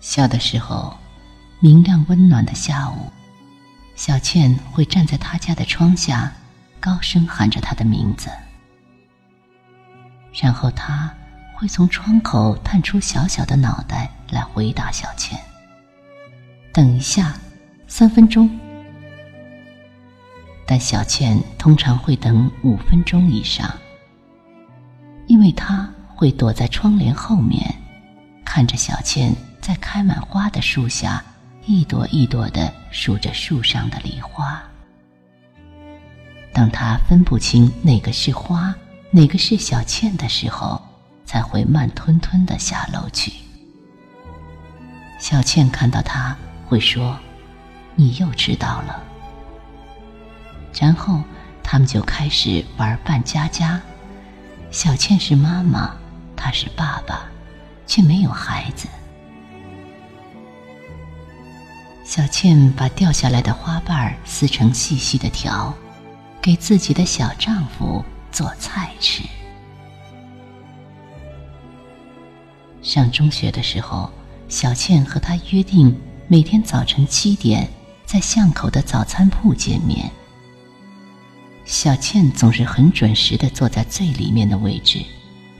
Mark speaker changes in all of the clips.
Speaker 1: 小的时候，明亮温暖的下午，小倩会站在他家的窗下，高声喊着他的名字。然后他会从窗口探出小小的脑袋来回答小倩：“等一下，三分钟。”但小倩通常会等五分钟以上，因为她会躲在窗帘后面，看着小倩在开满花的树下一朵一朵的数着树上的梨花。当他分不清哪个是花。哪个是小倩的时候，才会慢吞吞的下楼去。小倩看到他，会说：“你又迟到了。”然后他们就开始玩扮家家。小倩是妈妈，他是爸爸，却没有孩子。小倩把掉下来的花瓣撕成细细的条，给自己的小丈夫。做菜吃。上中学的时候，小倩和他约定每天早晨七点在巷口的早餐铺见面。小倩总是很准时的坐在最里面的位置，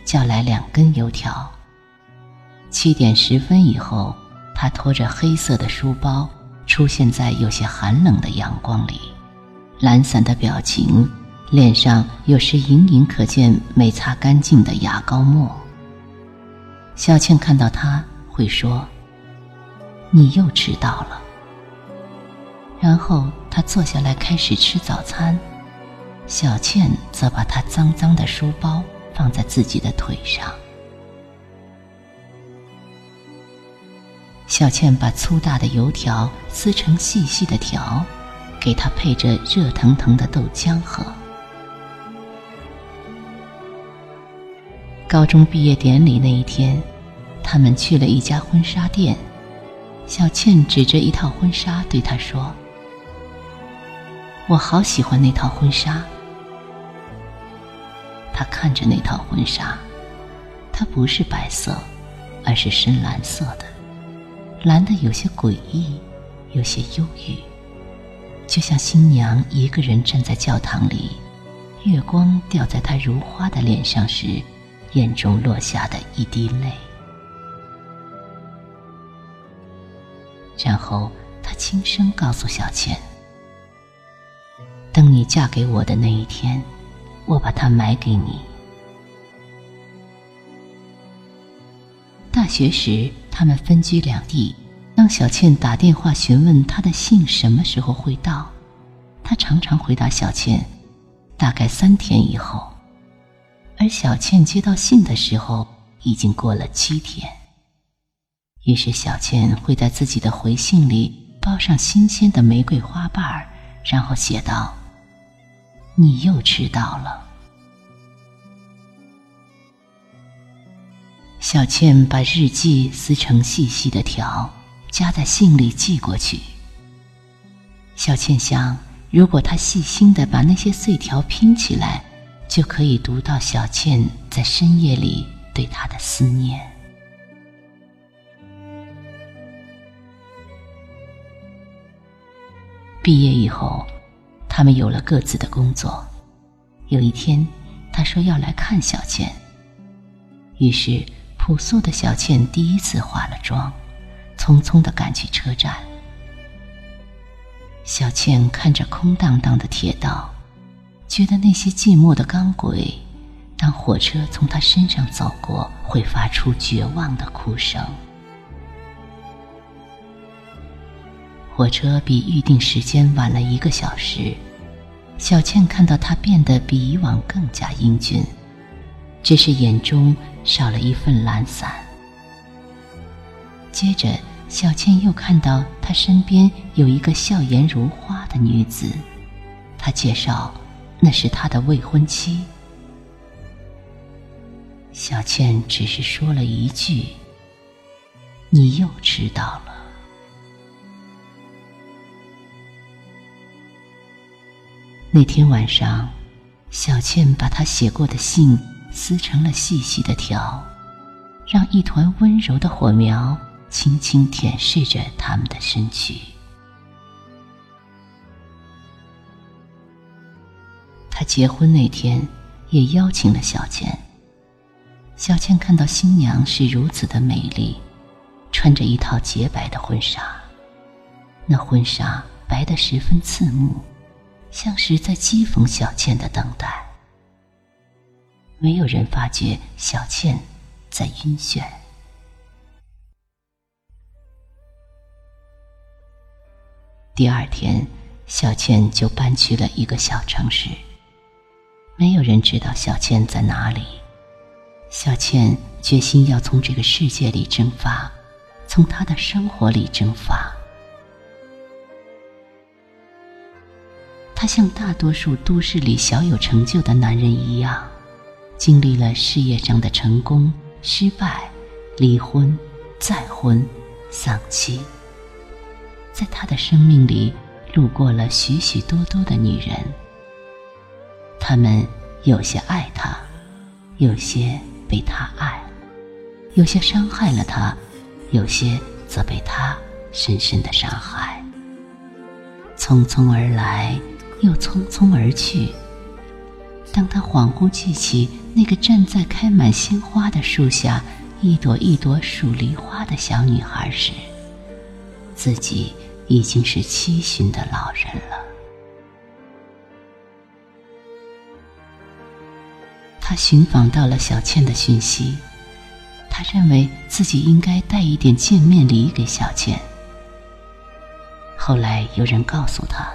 Speaker 1: 叫来两根油条。七点十分以后，她拖着黑色的书包出现在有些寒冷的阳光里，懒散的表情。脸上有时隐隐可见没擦干净的牙膏沫。小倩看到他会说：“你又迟到了。”然后他坐下来开始吃早餐，小倩则把他脏脏的书包放在自己的腿上。小倩把粗大的油条撕成细细的条，给他配着热腾腾的豆浆喝。高中毕业典礼那一天，他们去了一家婚纱店。小倩指着一套婚纱对他说：“我好喜欢那套婚纱。”他看着那套婚纱，它不是白色，而是深蓝色的，蓝的有些诡异，有些忧郁，就像新娘一个人站在教堂里，月光掉在她如花的脸上时。眼中落下的一滴泪，然后他轻声告诉小倩：“等你嫁给我的那一天，我把它买给你。”大学时，他们分居两地。当小倩打电话询问他的信什么时候会到，他常常回答小倩：“大概三天以后。”而小倩接到信的时候，已经过了七天。于是小倩会在自己的回信里包上新鲜的玫瑰花瓣，然后写道：“你又迟到了。”小倩把日记撕成细细的条，夹在信里寄过去。小倩想，如果她细心的把那些碎条拼起来。就可以读到小倩在深夜里对他的思念。毕业以后，他们有了各自的工作。有一天，他说要来看小倩，于是朴素的小倩第一次化了妆，匆匆的赶去车站。小倩看着空荡荡的铁道。觉得那些寂寞的钢轨，当火车从他身上走过，会发出绝望的哭声。火车比预定时间晚了一个小时，小倩看到他变得比以往更加英俊，只是眼中少了一份懒散。接着，小倩又看到他身边有一个笑颜如花的女子，他介绍。那是他的未婚妻。小倩只是说了一句：“你又迟到了。”那天晚上，小倩把他写过的信撕成了细细的条，让一团温柔的火苗轻轻舔舐着他们的身躯。他结婚那天也邀请了小倩。小倩看到新娘是如此的美丽，穿着一套洁白的婚纱，那婚纱白得十分刺目，像是在讥讽小倩的等待。没有人发觉小倩在晕眩。第二天，小倩就搬去了一个小城市。没有人知道小倩在哪里。小倩决心要从这个世界里蒸发，从她的生活里蒸发。她像大多数都市里小有成就的男人一样，经历了事业上的成功、失败、离婚、再婚、丧妻。在他的生命里，路过了许许多多的女人。他们有些爱他，有些被他爱，有些伤害了他，有些则被他深深的伤害。匆匆而来，又匆匆而去。当他恍惚记起那个站在开满鲜花的树下，一朵一朵数梨花的小女孩时，自己已经是七旬的老人了。他寻访到了小倩的讯息，他认为自己应该带一点见面礼给小倩。后来有人告诉他，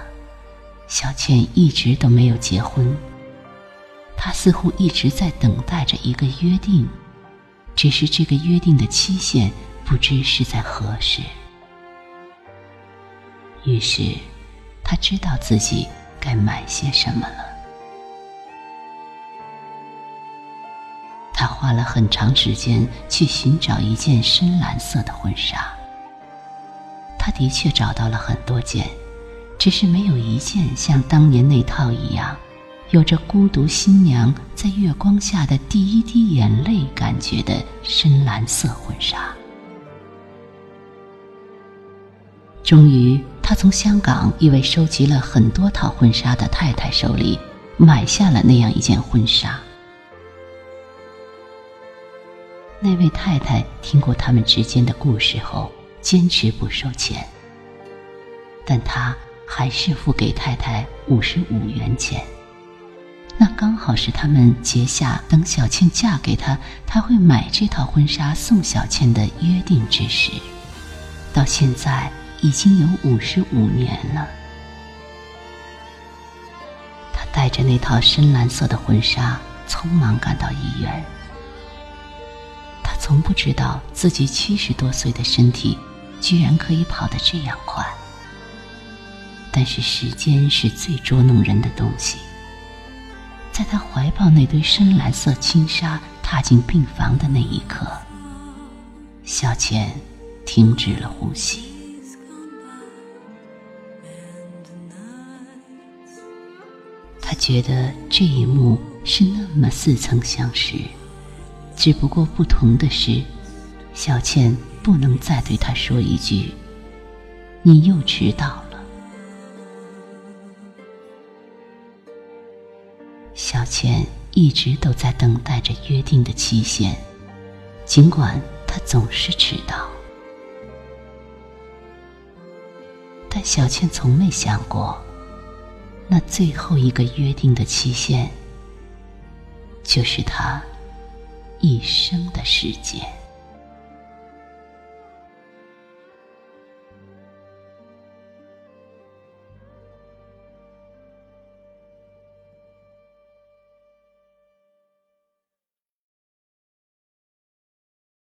Speaker 1: 小倩一直都没有结婚，他似乎一直在等待着一个约定，只是这个约定的期限不知是在何时。于是，他知道自己该买些什么了。他花了很长时间去寻找一件深蓝色的婚纱。他的确找到了很多件，只是没有一件像当年那套一样，有着孤独新娘在月光下的第一滴眼泪感觉的深蓝色婚纱。终于，他从香港一位收集了很多套婚纱的太太手里买下了那样一件婚纱。那位太太听过他们之间的故事后，坚持不收钱，但他还是付给太太五十五元钱。那刚好是他们结下等小倩嫁给他，他会买这套婚纱送小倩的约定之时。到现在已经有五十五年了。他带着那套深蓝色的婚纱，匆忙赶到医院。他从不知道自己七十多岁的身体，居然可以跑得这样快。但是时间是最捉弄人的东西。在他怀抱那堆深蓝色轻纱踏进病房的那一刻，小倩停止了呼吸。他觉得这一幕是那么似曾相识。只不过不同的是，小倩不能再对他说一句：“你又迟到小倩一直都在等待着约定的期限，尽管她总是迟到，但小倩从没想过，那最后一个约定的期限，就是她。一生的时间。